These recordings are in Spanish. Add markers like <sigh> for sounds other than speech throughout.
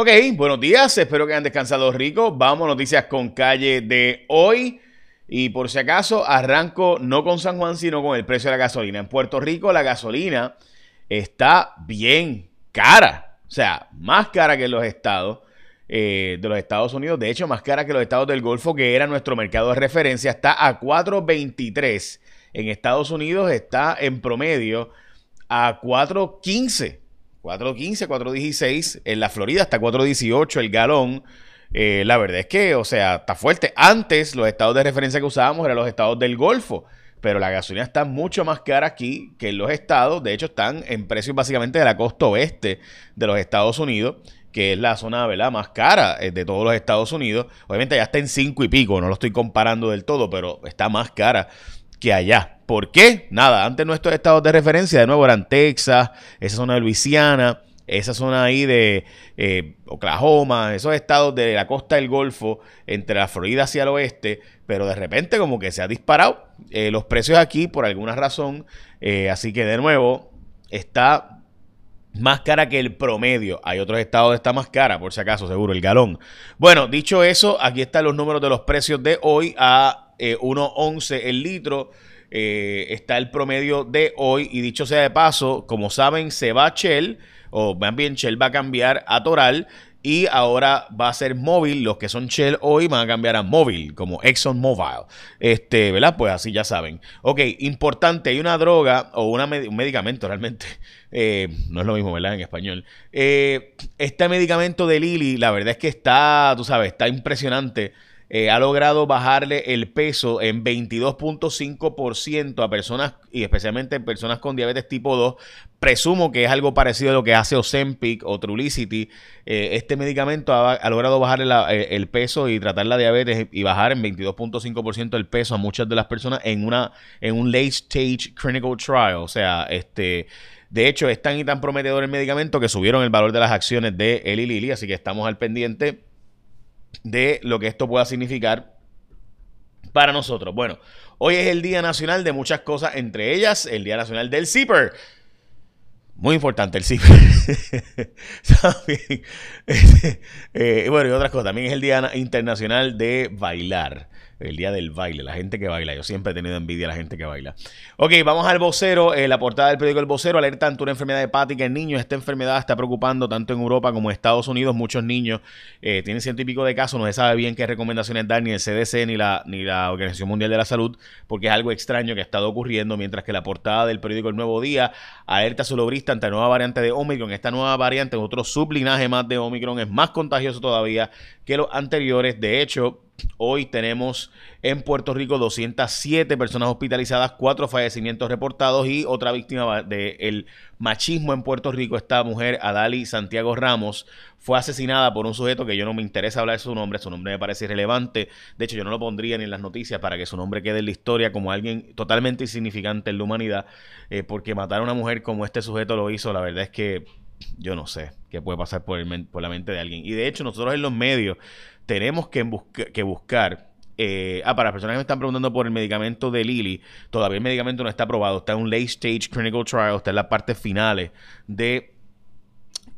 Ok, buenos días, espero que hayan descansado rico. Vamos, noticias con calle de hoy. Y por si acaso, arranco no con San Juan, sino con el precio de la gasolina. En Puerto Rico la gasolina está bien cara. O sea, más cara que los estados eh, de los Estados Unidos. De hecho, más cara que los estados del Golfo, que era nuestro mercado de referencia. Está a 4.23. En Estados Unidos está en promedio a 4.15. 4.15, 4.16. En la Florida hasta 4.18 el galón. Eh, la verdad es que, o sea, está fuerte. Antes los estados de referencia que usábamos eran los estados del Golfo. Pero la gasolina está mucho más cara aquí que en los estados. De hecho, están en precios básicamente de la costa oeste de los Estados Unidos, que es la zona ¿verdad? más cara eh, de todos los Estados Unidos. Obviamente ya está en 5 y pico, no lo estoy comparando del todo, pero está más cara que allá. ¿Por qué? Nada, antes nuestros estados de referencia de nuevo eran Texas, esa zona de Luisiana, esa zona ahí de eh, Oklahoma, esos estados de la costa del Golfo, entre la Florida hacia el oeste, pero de repente como que se ha disparado eh, los precios aquí por alguna razón, eh, así que de nuevo está más cara que el promedio. Hay otros estados donde está más cara, por si acaso, seguro, el galón. Bueno, dicho eso, aquí están los números de los precios de hoy a 1.11 el litro. Eh, está el promedio de hoy. Y dicho sea de paso, como saben, se va Shell, o más bien Shell va a cambiar a Toral. Y ahora va a ser móvil. Los que son Shell hoy van a cambiar a móvil, como Exxon Mobile. Este, ¿verdad? Pues así ya saben. Ok, importante, hay una droga o un medicamento realmente. <laughs> Eh, no es lo mismo, ¿verdad? En español. Eh, este medicamento de Lili, la verdad es que está, tú sabes, está impresionante. Eh, ha logrado bajarle el peso en 22.5% a personas y especialmente personas con diabetes tipo 2. Presumo que es algo parecido a lo que hace Ozempic o Trulicity. Eh, este medicamento ha, logrado bajarle eh, el peso y tratar la diabetes y bajar en 22.5% el peso a muchas de las personas en una en un late stage clinical trial, o sea, este de hecho, es tan y tan prometedor el medicamento que subieron el valor de las acciones de Eli Lilly, así que estamos al pendiente de lo que esto pueda significar para nosotros. Bueno, hoy es el Día Nacional de muchas cosas, entre ellas el Día Nacional del Zipper. Muy importante el zipper. <laughs> <laughs> Eh, bueno, y otras cosas. También es el Día Internacional de Bailar el día del baile, la gente que baila. Yo siempre he tenido envidia a la gente que baila. Ok, vamos al vocero. Eh, la portada del periódico El Vocero alerta ante una enfermedad hepática en niños. Esta enfermedad está preocupando tanto en Europa como en Estados Unidos. Muchos niños eh, tienen ciento y pico de casos. No se sabe bien qué recomendaciones dar ni el CDC ni la, ni la Organización Mundial de la Salud, porque es algo extraño que ha estado ocurriendo. Mientras que la portada del periódico El Nuevo Día alerta a su ante la nueva variante de Omicron. Esta nueva variante, otro sublinaje más de Omicron, es más contagioso todavía que los anteriores. De hecho, Hoy tenemos en Puerto Rico 207 personas hospitalizadas, cuatro fallecimientos reportados y otra víctima del machismo en Puerto Rico. Esta mujer, Adali Santiago Ramos, fue asesinada por un sujeto que yo no me interesa hablar de su nombre, su nombre me parece irrelevante. De hecho, yo no lo pondría ni en las noticias para que su nombre quede en la historia como alguien totalmente insignificante en la humanidad, eh, porque matar a una mujer como este sujeto lo hizo, la verdad es que yo no sé qué puede pasar por, la mente de alguien. Y de hecho, nosotros en los medios tenemos que, que buscar eh, ah, para las personas que me están preguntando por el medicamento de Lilly, todavía el medicamento no está aprobado, está en un late stage clinical trial, está en las partes finales de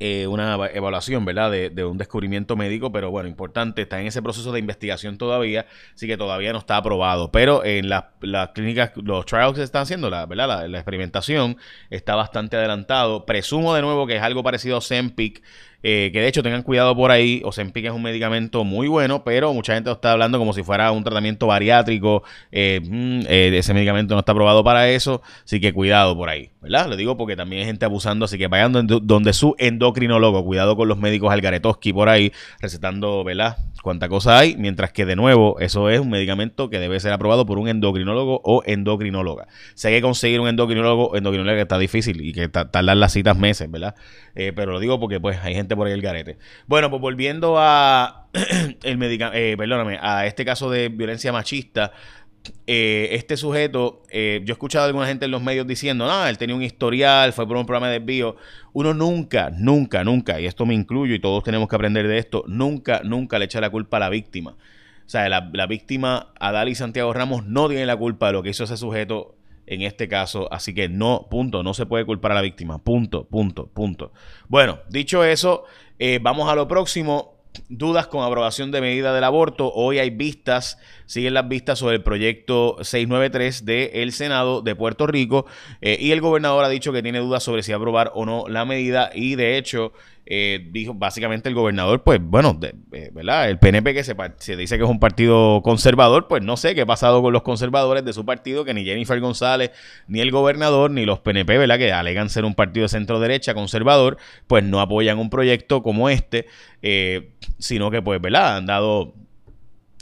eh, una evaluación, ¿verdad? De, un descubrimiento médico, pero bueno, importante, está en ese proceso de investigación todavía, así que todavía no está aprobado. Pero en las clínicas, los trials que se están haciendo, la, ¿verdad? La, experimentación está bastante adelantado. Presumo de nuevo que es algo parecido a Zempic, eh, que de hecho tengan cuidado por ahí. Ozempic es un medicamento muy bueno, pero mucha gente está hablando como si fuera un tratamiento bariátrico. Eh, mm, ese medicamento no está aprobado para eso, así que cuidado por ahí, ¿verdad? Lo digo porque también hay gente abusando, así que vayan donde, su endocrinólogo. Cuidado con los médicos Algaretoski por ahí recetando, ¿verdad? Cuánta cosa hay, mientras que de nuevo eso es un medicamento que debe ser aprobado por un endocrinólogo o endocrinóloga. Si hay que conseguir un endocrinólogo, endocrinóloga que está difícil y que tardan las citas meses, ¿verdad? Eh, pero lo digo porque pues hay gente por ahí el garete. Bueno, pues volviendo a <clears throat> el eh, perdóname, a este caso de violencia machista, eh, este sujeto, eh, yo he escuchado a alguna gente en los medios diciendo, no, él tenía un historial, fue por un programa de desvío. Uno nunca, nunca, nunca, y esto me incluyo y todos tenemos que aprender de esto, nunca, nunca le echa la culpa a la víctima. O sea, la, la víctima, Adali Santiago Ramos, no tiene la culpa de lo que hizo ese sujeto en este caso. Así que no, punto, no se puede culpar a la víctima. Punto, punto, punto. Bueno, dicho eso, eh, vamos a lo próximo. Dudas con aprobación de medida del aborto. Hoy hay vistas, siguen las vistas sobre el proyecto 693 del Senado de Puerto Rico eh, y el gobernador ha dicho que tiene dudas sobre si aprobar o no la medida y de hecho eh, dijo básicamente el gobernador, pues bueno, eh, ¿verdad? El PNP que se, dice que es un partido conservador, pues no sé qué ha pasado con los conservadores de su partido, que ni Jennifer González, ni el gobernador, ni los PNP, ¿verdad? Que alegan ser un partido de centro derecha conservador, pues no apoyan un proyecto como este, eh, sino que pues, ¿verdad? Han dado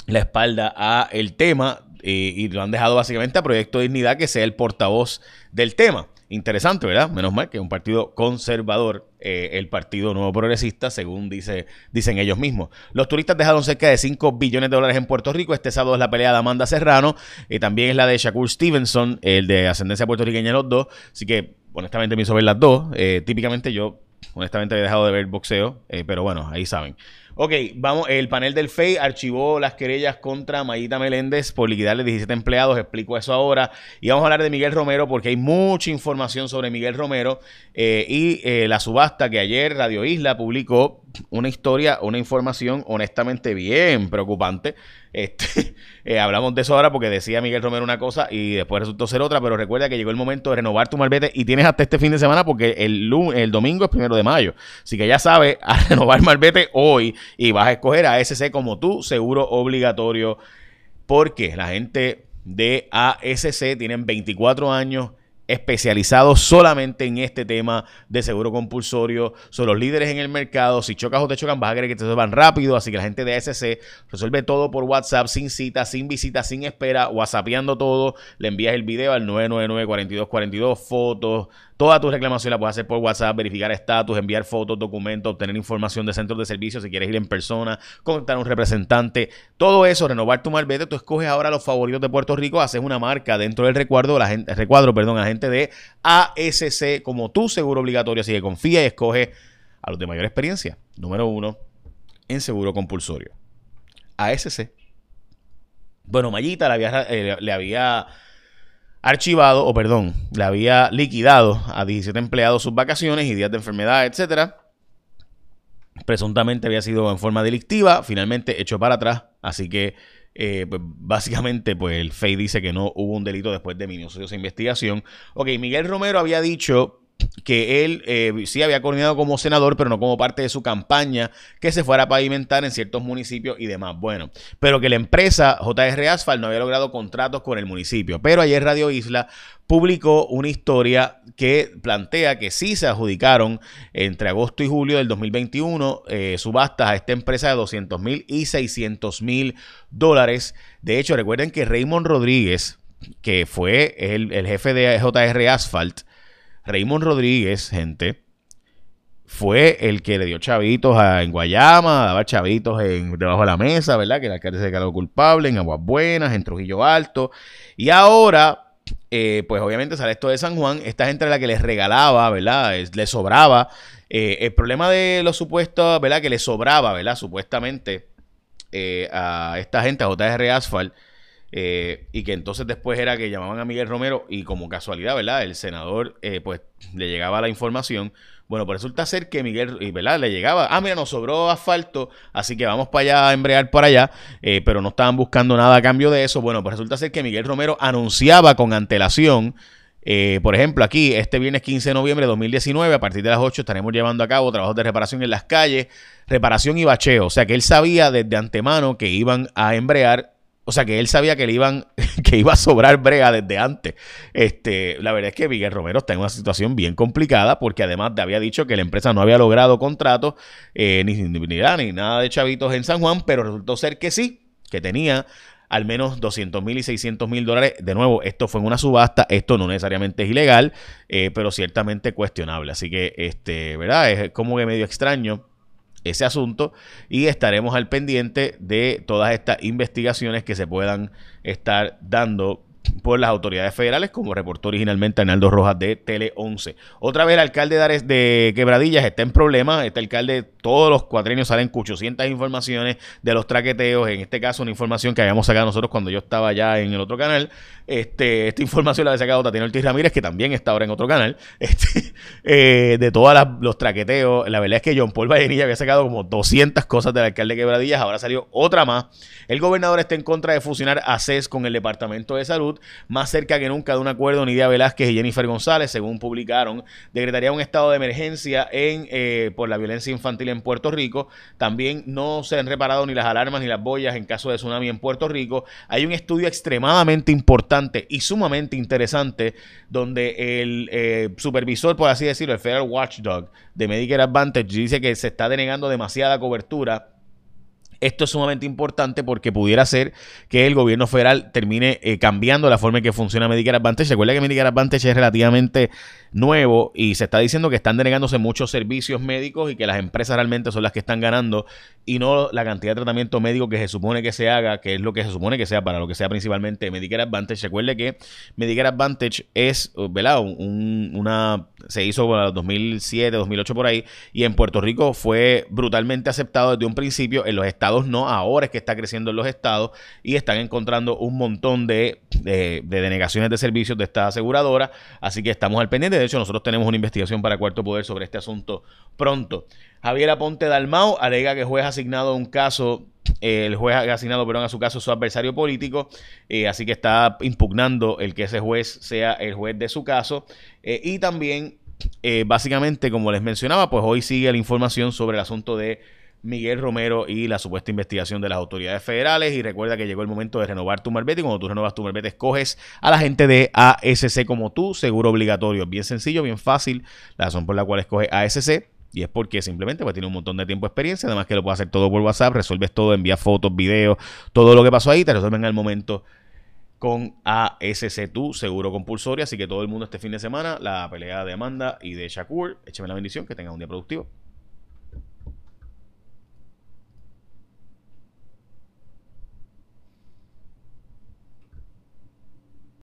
la espalda a el tema y lo han dejado básicamente a Proyecto Dignidad que sea el portavoz del tema. Interesante, ¿verdad? Menos mal que un partido conservador, eh, el Partido Nuevo Progresista, según dice, dicen ellos mismos. Los turistas dejaron cerca de 5 billones de dólares en Puerto Rico. Este sábado es la pelea de Amanda Serrano. y también es la de Shakur Stevenson, el de ascendencia puertorriqueña, los dos. Así que, honestamente, me hizo ver las dos. Eh, típicamente yo, honestamente, había dejado de ver boxeo, pero bueno, ahí saben. Ok, vamos, el panel del FEI archivó las querellas contra Mayita Meléndez por liquidarle 17 empleados, explico eso ahora. Y vamos a hablar de Miguel Romero porque hay mucha información sobre Miguel Romero eh, y eh, la subasta que ayer Radio Isla publicó una historia, una información honestamente bien preocupante. Este, <laughs> eh, hablamos de eso ahora porque decía Miguel Romero una cosa y después resultó ser otra, pero recuerda que llegó el momento de renovar tu malvete y tienes hasta este fin de semana porque el, el domingo es primero de mayo. Así que ya sabes, <laughs> a renovar malvete hoy y vas a escoger a SC como tu seguro obligatorio porque la gente de ASC tienen 24 años especializados solamente en este tema de seguro compulsorio. Son los líderes en el mercado. Si chocas o te chocan, vas a querer que te resuelvan rápido. Así que la gente de ASC resuelve todo por WhatsApp, sin cita, sin visita, sin espera, WhatsAppeando todo. Le envías el video al 999-4242, fotos, Toda tu reclamación la puedes hacer por WhatsApp, verificar estatus, enviar fotos, documentos, obtener información de centros de servicio si quieres ir en persona, contactar a un representante. Todo eso, renovar tu malvete. Tú escoges ahora los favoritos de Puerto Rico, haces una marca dentro del recuadro, la gente, recuadro, perdón, a gente de ASC como tu seguro obligatorio. Así que confía y escoge a los de mayor experiencia. Número uno, en seguro compulsorio. ASC. Bueno, Mayita le había, eh, le había archivado, o perdón, le había liquidado a 17 empleados sus vacaciones y días de enfermedad, etcétera. Presuntamente había sido en forma delictiva, finalmente hecho para atrás, así que eh, pues básicamente pues el FEI dice que no hubo un delito después de minuciosa investigación. Ok, Miguel Romero había dicho que él eh, sí había coordinado como senador, pero no como parte de su campaña, que se fuera a pavimentar en ciertos municipios y demás. Bueno, pero que la empresa JR Asphalt no había logrado contratos con el municipio. Pero ayer Radio Isla publicó una historia que plantea que sí se adjudicaron entre agosto y julio del 2021 eh, subastas a esta empresa de 200 mil y 600 mil dólares. De hecho, recuerden que Raymond Rodríguez, que fue el, el jefe de JR Asphalt, Raymond Rodríguez, gente, fue el que le dio chavitos en Guayama, daba chavitos en, debajo de la mesa, ¿verdad? Que el alcalde se declaró culpable en Aguas Buenas, en Trujillo Alto. Y ahora, eh, pues obviamente sale esto de San Juan. Esta gente era la que les regalaba, ¿verdad? Le sobraba. Eh, el problema de los supuestos, ¿verdad? Que le sobraba, ¿verdad? Supuestamente eh, a esta gente, a JR Asphalt eh, y que entonces después era que llamaban a Miguel Romero y como casualidad, ¿verdad? El senador eh, pues le llegaba la información. Bueno, pues resulta ser que Miguel, ¿verdad? Le llegaba, ah, mira, nos sobró asfalto, así que vamos para allá a embrear para allá, eh, pero no estaban buscando nada a cambio de eso. Bueno, pues resulta ser que Miguel Romero anunciaba con antelación por ejemplo, aquí, este viernes 15 de noviembre de 2019, a partir de las 8, estaremos llevando a cabo trabajos de reparación en las calles, reparación y bacheo. O sea que él sabía desde antemano que iban a embrear o sea que él sabía que le iban, <laughs> que iba a sobrar brega desde antes. Este, la verdad es que Miguel Romero está en una situación bien complicada porque además te había dicho que la empresa no había logrado contratos, eh, ni, ni, ni nada de chavitos en San Juan, pero resultó ser que sí, que tenía al menos 200 mil y 600 mil dólares. De nuevo, esto fue en una subasta, esto no necesariamente es ilegal, eh, pero ciertamente cuestionable. Así que, este, ¿verdad? Es como que medio extraño ese asunto y estaremos al pendiente de todas estas investigaciones que se puedan estar dando por las autoridades federales, como reportó originalmente Arnaldo Rojas de Tele 11. Otra vez el alcalde de, de Quebradillas está en problemas. Este alcalde, todos los cuatrenios salen con 800 informaciones de los traqueteos. En este caso, una información que habíamos sacado nosotros cuando yo estaba ya en el otro canal. Este, esta información la había sacado Tatiana Ortiz Ramírez, que también está ahora en otro canal, <laughs> este, eh, de todos los traqueteos. La verdad es que John Paul Vallenilla había sacado como 200 cosas del alcalde de Quebradillas, ahora salió otra más. El gobernador está en contra de fusionar a CES con el Departamento de Salud, más cerca que nunca de un acuerdo Nidia Velázquez y Jennifer González, según publicaron, decretaría un estado de emergencia en, eh, por la violencia infantil en Puerto Rico. También no se han reparado ni las alarmas ni las boyas en caso de tsunami en Puerto Rico. Hay un estudio extremadamente importante y sumamente interesante donde el eh, supervisor, por así decirlo, el Federal Watchdog de Medicare Advantage dice que se está denegando demasiada cobertura esto es sumamente importante porque pudiera ser que el gobierno federal termine eh, cambiando la forma en que funciona Medicare Advantage. Recuerda que Medicare Advantage es relativamente nuevo y se está diciendo que están denegándose muchos servicios médicos y que las empresas realmente son las que están ganando y no la cantidad de tratamiento médico que se supone que se haga, que es lo que se supone que sea para lo que sea principalmente Medicare Advantage. Recuerde que Medicare Advantage es, ¿verdad? una, se hizo en los 2007, 2008 por ahí y en Puerto Rico fue brutalmente aceptado desde un principio en los estados no, ahora es que está creciendo en los estados y están encontrando un montón de, denegaciones de servicios de esta aseguradora, así que estamos al pendiente, de hecho nosotros tenemos una investigación para Cuarto Poder sobre este asunto pronto. Javier Aponte Dalmau alega que el juez ha asignado un caso eh, el juez ha asignado perdón, a su caso su adversario político, eh, así que está impugnando el que ese juez sea el juez de su caso. Eh, y también, básicamente, como les mencionaba, pues hoy sigue la información sobre el asunto de Miguel Romero y la supuesta investigación de las autoridades federales. Y recuerda que llegó el momento de renovar tu marbete. Y cuando tú renovas tu marbete, escoges a la gente de ASC como tú, seguro obligatorio. Bien sencillo, bien fácil. La razón por la cual escoges ASC. Y es porque simplemente pues, tiene un montón de tiempo de experiencia. Además que lo puedes hacer todo por WhatsApp. Resuelves todo, envías fotos, videos, todo lo que pasó ahí. Te resuelven al momento con ASC Tu Seguro Compulsorio. Así que todo el mundo este fin de semana, la pelea de Amanda y de Shakur. Écheme la bendición, que tengan un día productivo.